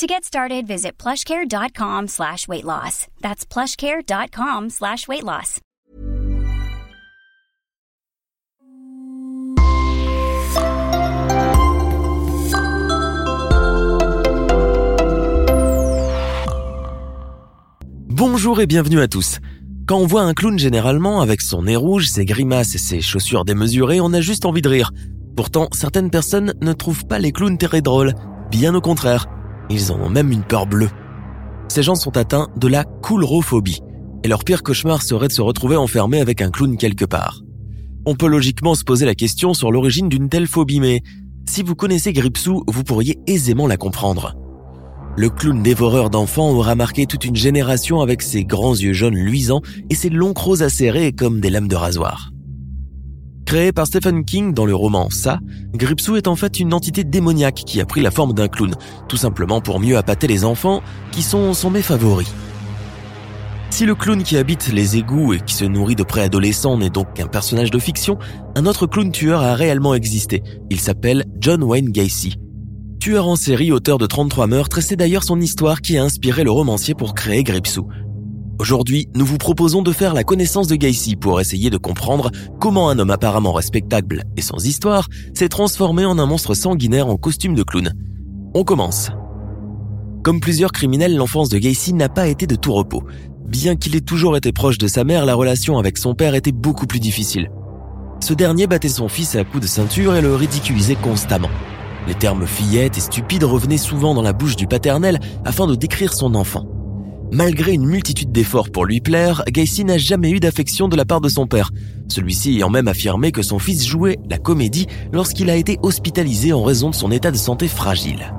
To get started, visit plushcare.com slash weight loss. That's plushcare.com slash weight loss. Bonjour et bienvenue à tous. Quand on voit un clown généralement avec son nez rouge, ses grimaces et ses chaussures démesurées, on a juste envie de rire. Pourtant, certaines personnes ne trouvent pas les clowns très drôles. Bien au contraire, ils ont même une peur bleue. Ces gens sont atteints de la coulrophobie. Et leur pire cauchemar serait de se retrouver enfermé avec un clown quelque part. On peut logiquement se poser la question sur l'origine d'une telle phobie, mais si vous connaissez Gripsou, vous pourriez aisément la comprendre. Le clown dévoreur d'enfants aura marqué toute une génération avec ses grands yeux jaunes luisants et ses longs crocs acérés comme des lames de rasoir. Créé par Stephen King dans le roman Ça, Gripsou est en fait une entité démoniaque qui a pris la forme d'un clown, tout simplement pour mieux appâter les enfants, qui sont son favoris. Si le clown qui habite les égouts et qui se nourrit de préadolescents n'est donc qu'un personnage de fiction, un autre clown tueur a réellement existé. Il s'appelle John Wayne Gacy. Tueur en série, auteur de 33 meurtres, c'est d'ailleurs son histoire qui a inspiré le romancier pour créer Gripsou. Aujourd'hui, nous vous proposons de faire la connaissance de Gacy pour essayer de comprendre comment un homme apparemment respectable et sans histoire s'est transformé en un monstre sanguinaire en costume de clown. On commence. Comme plusieurs criminels, l'enfance de Gacy n'a pas été de tout repos. Bien qu'il ait toujours été proche de sa mère, la relation avec son père était beaucoup plus difficile. Ce dernier battait son fils à coups de ceinture et le ridiculisait constamment. Les termes fillette et stupide revenaient souvent dans la bouche du paternel afin de décrire son enfant. Malgré une multitude d'efforts pour lui plaire, Gacy n'a jamais eu d'affection de la part de son père, celui-ci ayant même affirmé que son fils jouait la comédie lorsqu'il a été hospitalisé en raison de son état de santé fragile.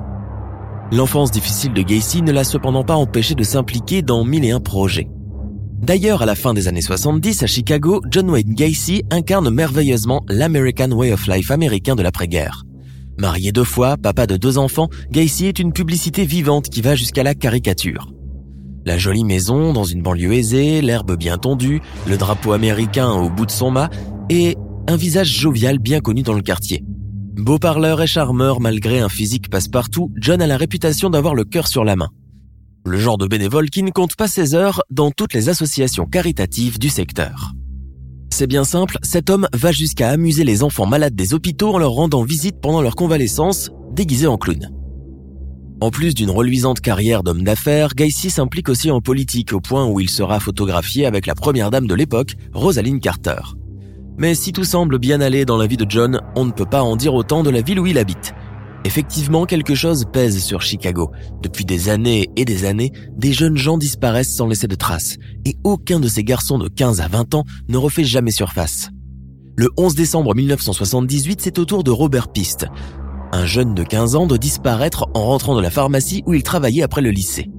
L'enfance difficile de Gacy ne l'a cependant pas empêché de s'impliquer dans mille et un projets. D'ailleurs, à la fin des années 70, à Chicago, John Wayne Gacy incarne merveilleusement l'American Way of Life américain de l'après-guerre. Marié deux fois, papa de deux enfants, Gacy est une publicité vivante qui va jusqu'à la caricature. La jolie maison dans une banlieue aisée, l'herbe bien tondue, le drapeau américain au bout de son mât et un visage jovial bien connu dans le quartier. Beau parleur et charmeur malgré un physique passe-partout, John a la réputation d'avoir le cœur sur la main. Le genre de bénévole qui ne compte pas ses heures dans toutes les associations caritatives du secteur. C'est bien simple, cet homme va jusqu'à amuser les enfants malades des hôpitaux en leur rendant visite pendant leur convalescence, déguisés en clown. En plus d'une reluisante carrière d'homme d'affaires, Gacy s'implique aussi en politique au point où il sera photographié avec la première dame de l'époque, Rosaline Carter. Mais si tout semble bien aller dans la vie de John, on ne peut pas en dire autant de la ville où il habite. Effectivement, quelque chose pèse sur Chicago. Depuis des années et des années, des jeunes gens disparaissent sans laisser de traces, et aucun de ces garçons de 15 à 20 ans ne refait jamais surface. Le 11 décembre 1978, c'est au tour de Robert Piste, un jeune de 15 ans, de disparaître en rentrant de la pharmacie où il travaillait après le lycée.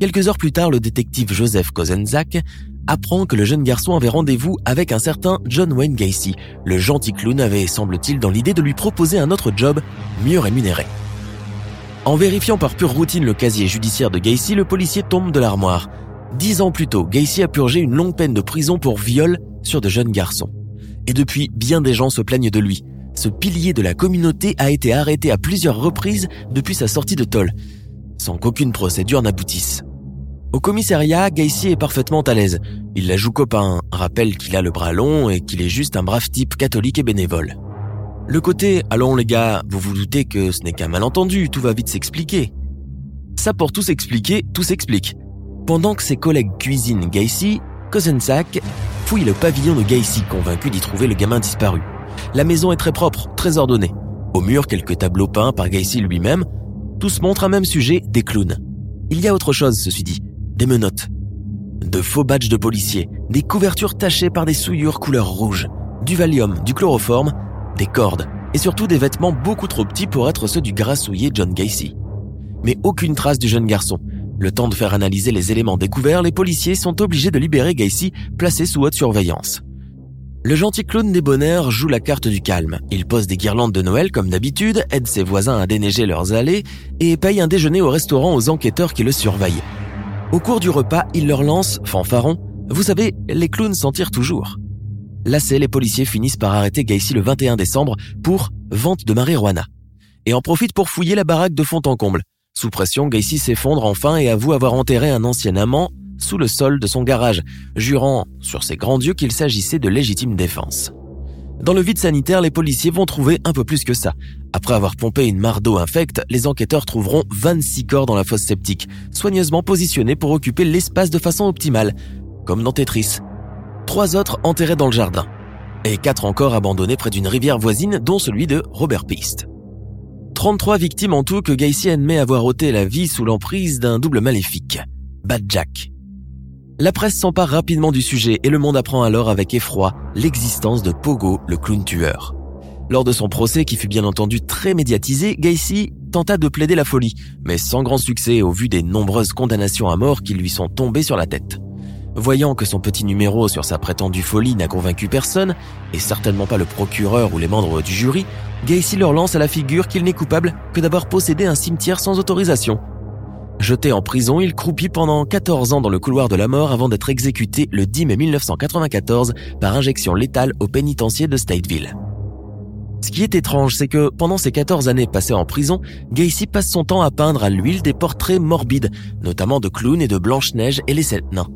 Quelques heures plus tard, le détective Joseph Kozenzak apprend que le jeune garçon avait rendez-vous avec un certain John Wayne Gacy. Le gentil clown avait, semble-t-il, dans l'idée de lui proposer un autre job mieux rémunéré. En vérifiant par pure routine le casier judiciaire de Gacy, le policier tombe de l'armoire. Dix ans plus tôt, Gacy a purgé une longue peine de prison pour viol sur de jeunes garçons. Et depuis, bien des gens se plaignent de lui. Ce pilier de la communauté a été arrêté à plusieurs reprises depuis sa sortie de tôle, sans qu'aucune procédure n'aboutisse. Au commissariat, Gacy est parfaitement à l'aise. Il la joue copain, rappelle qu'il a le bras long et qu'il est juste un brave type catholique et bénévole. Le côté « allons les gars, vous vous doutez que ce n'est qu'un malentendu, tout va vite s'expliquer ». Ça pour tout s'expliquer, tout s'explique. Pendant que ses collègues cuisinent Gacy, Kozensak fouille le pavillon de Gacy, convaincu d'y trouver le gamin disparu. La maison est très propre, très ordonnée. Au mur, quelques tableaux peints par Gacy lui-même. Tous montrent un même sujet, des clowns. Il y a autre chose, ceci dit des menottes, de faux badges de policiers, des couvertures tachées par des souillures couleur rouge, du Valium, du chloroforme, des cordes et surtout des vêtements beaucoup trop petits pour être ceux du grassouillé John Gacy. Mais aucune trace du jeune garçon. Le temps de faire analyser les éléments découverts, les policiers sont obligés de libérer Gacy, placé sous haute surveillance. Le gentil clown débonnaire joue la carte du calme. Il pose des guirlandes de Noël comme d'habitude, aide ses voisins à déneiger leurs allées et paye un déjeuner au restaurant aux enquêteurs qui le surveillent. Au cours du repas, il leur lance, fanfaron, vous savez, les clowns s'en tirent toujours. Lassés, les policiers finissent par arrêter Gacy le 21 décembre pour vente de marijuana. Et en profitent pour fouiller la baraque de fond en comble. Sous pression, Gacy s'effondre enfin et avoue avoir enterré un ancien amant sous le sol de son garage, jurant sur ses grands dieux qu'il s'agissait de légitime défense. Dans le vide sanitaire, les policiers vont trouver un peu plus que ça. Après avoir pompé une mare d'eau infecte, les enquêteurs trouveront 26 corps dans la fosse septique, soigneusement positionnés pour occuper l'espace de façon optimale, comme dans Tetris. Trois autres enterrés dans le jardin, et quatre encore abandonnés près d'une rivière voisine, dont celui de Robert Piste. 33 victimes en tout que Gacy admet avoir ôté la vie sous l'emprise d'un double maléfique, Bad Jack. La presse s'empare rapidement du sujet et le monde apprend alors avec effroi l'existence de Pogo, le clown tueur. Lors de son procès, qui fut bien entendu très médiatisé, Gacy tenta de plaider la folie, mais sans grand succès au vu des nombreuses condamnations à mort qui lui sont tombées sur la tête. Voyant que son petit numéro sur sa prétendue folie n'a convaincu personne, et certainement pas le procureur ou les membres du jury, Gacy leur lance à la figure qu'il n'est coupable que d'avoir possédé un cimetière sans autorisation, Jeté en prison, il croupit pendant 14 ans dans le couloir de la mort avant d'être exécuté le 10 mai 1994 par injection létale au pénitencier de Stateville. Ce qui est étrange, c'est que pendant ces 14 années passées en prison, Gacy passe son temps à peindre à l'huile des portraits morbides, notamment de clowns et de Blanche-Neige et les sept nains.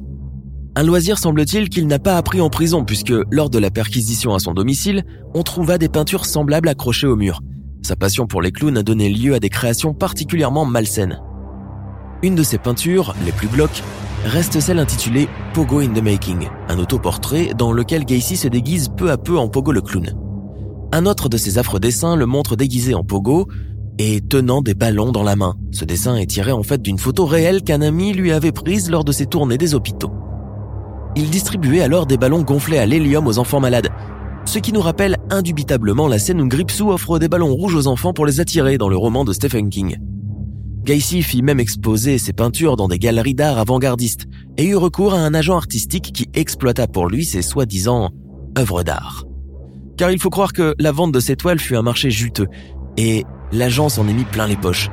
Un loisir semble-t-il qu'il n'a pas appris en prison puisque, lors de la perquisition à son domicile, on trouva des peintures semblables accrochées au mur. Sa passion pour les clowns a donné lieu à des créations particulièrement malsaines. Une de ses peintures, les plus glauques, reste celle intitulée Pogo in the Making, un autoportrait dans lequel Gacy se déguise peu à peu en Pogo le clown. Un autre de ses affreux dessins le montre déguisé en Pogo et tenant des ballons dans la main. Ce dessin est tiré en fait d'une photo réelle qu'un ami lui avait prise lors de ses tournées des hôpitaux. Il distribuait alors des ballons gonflés à l'hélium aux enfants malades, ce qui nous rappelle indubitablement la scène où Gripsou offre des ballons rouges aux enfants pour les attirer dans le roman de Stephen King. Gacy fit même exposer ses peintures dans des galeries d'art avant-gardistes et eut recours à un agent artistique qui exploita pour lui ses soi-disant œuvres d'art. Car il faut croire que la vente de ses toiles fut un marché juteux et l'agent s'en est mis plein les poches.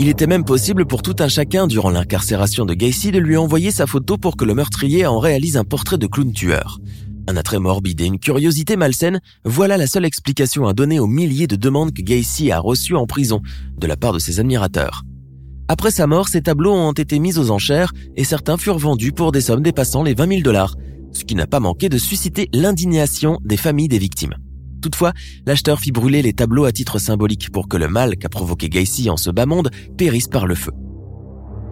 Il était même possible pour tout un chacun durant l'incarcération de Gacy de lui envoyer sa photo pour que le meurtrier en réalise un portrait de clown tueur. Un attrait morbide et une curiosité malsaine, voilà la seule explication à donner aux milliers de demandes que Gacy a reçues en prison de la part de ses admirateurs. Après sa mort, ces tableaux ont été mis aux enchères et certains furent vendus pour des sommes dépassant les 20 000 dollars, ce qui n'a pas manqué de susciter l'indignation des familles des victimes. Toutefois, l'acheteur fit brûler les tableaux à titre symbolique pour que le mal qu'a provoqué Gacy en ce bas monde périsse par le feu.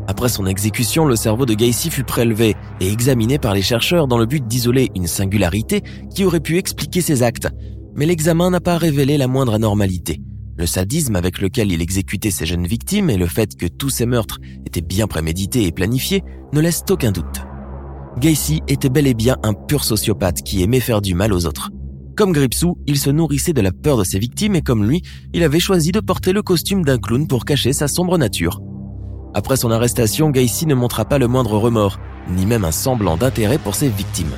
Après son exécution, le cerveau de Gacy fut prélevé et examiné par les chercheurs dans le but d'isoler une singularité qui aurait pu expliquer ses actes, mais l'examen n'a pas révélé la moindre anormalité. Le sadisme avec lequel il exécutait ses jeunes victimes et le fait que tous ces meurtres étaient bien prémédités et planifiés ne laissent aucun doute. Gacy était bel et bien un pur sociopathe qui aimait faire du mal aux autres. Comme Gripsou, il se nourrissait de la peur de ses victimes et comme lui, il avait choisi de porter le costume d'un clown pour cacher sa sombre nature. Après son arrestation, Gacy ne montra pas le moindre remords, ni même un semblant d'intérêt pour ses victimes.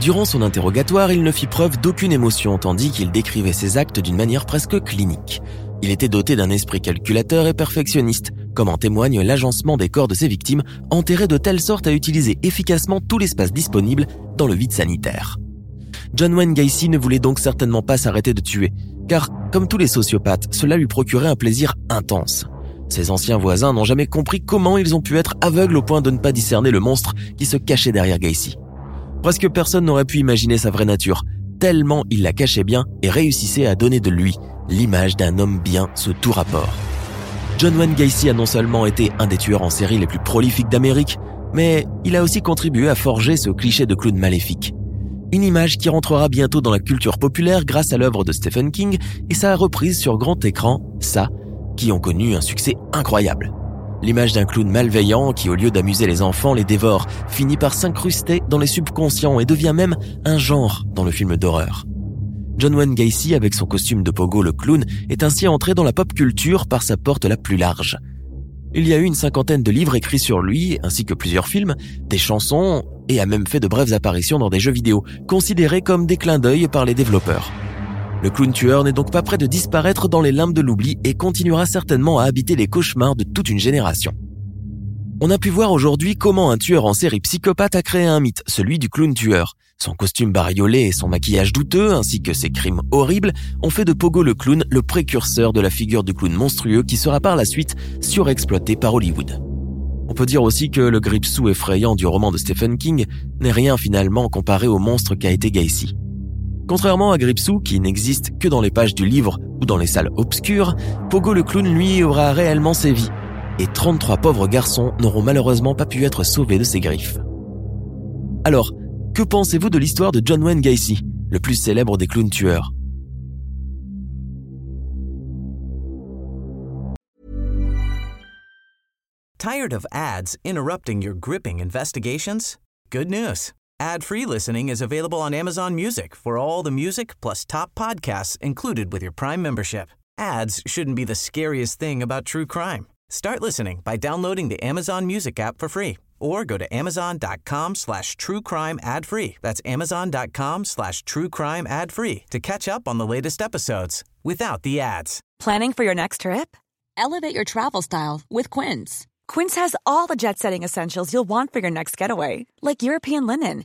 Durant son interrogatoire, il ne fit preuve d'aucune émotion tandis qu'il décrivait ses actes d'une manière presque clinique. Il était doté d'un esprit calculateur et perfectionniste, comme en témoigne l'agencement des corps de ses victimes, enterrés de telle sorte à utiliser efficacement tout l'espace disponible dans le vide sanitaire. John Wayne Gacy ne voulait donc certainement pas s'arrêter de tuer, car, comme tous les sociopathes, cela lui procurait un plaisir intense. Ses anciens voisins n'ont jamais compris comment ils ont pu être aveugles au point de ne pas discerner le monstre qui se cachait derrière Gacy. Presque personne n'aurait pu imaginer sa vraie nature, tellement il la cachait bien et réussissait à donner de lui l'image d'un homme bien sous tout rapport. John Wayne Gacy a non seulement été un des tueurs en série les plus prolifiques d'Amérique, mais il a aussi contribué à forger ce cliché de clown maléfique. Une image qui rentrera bientôt dans la culture populaire grâce à l'œuvre de Stephen King et sa reprise sur grand écran, ça, qui ont connu un succès incroyable. L'image d'un clown malveillant qui, au lieu d'amuser les enfants, les dévore, finit par s'incruster dans les subconscients et devient même un genre dans le film d'horreur. John Wayne Gacy, avec son costume de pogo le clown, est ainsi entré dans la pop culture par sa porte la plus large. Il y a eu une cinquantaine de livres écrits sur lui, ainsi que plusieurs films, des chansons, et a même fait de brèves apparitions dans des jeux vidéo, considérés comme des clins d'œil par les développeurs. Le clown tueur n'est donc pas prêt de disparaître dans les limbes de l'oubli et continuera certainement à habiter les cauchemars de toute une génération. On a pu voir aujourd'hui comment un tueur en série psychopathe a créé un mythe, celui du clown tueur. Son costume bariolé et son maquillage douteux, ainsi que ses crimes horribles, ont fait de Pogo le clown le précurseur de la figure du clown monstrueux qui sera par la suite surexploité par Hollywood. On peut dire aussi que le gripsou effrayant du roman de Stephen King n'est rien finalement comparé au monstre qu'a été Gacy. Contrairement à Gripsou, qui n'existe que dans les pages du livre ou dans les salles obscures, Pogo le clown, lui, aura réellement sévi. Et 33 pauvres garçons n'auront malheureusement pas pu être sauvés de ses griffes. Alors, que pensez-vous de l'histoire de John Wayne Gacy, le plus célèbre des clowns tueurs? Tired of ads interrupting your gripping investigations? Good news. Ad-free listening is available on Amazon Music for all the music plus top podcasts included with your Prime membership. Ads shouldn't be the scariest thing about true crime. Start listening by downloading the Amazon Music app for free or go to amazon.com slash true crime ad free. That's amazon.com slash true crime ad free to catch up on the latest episodes without the ads. Planning for your next trip? Elevate your travel style with Quince. Quince has all the jet setting essentials you'll want for your next getaway, like European linen,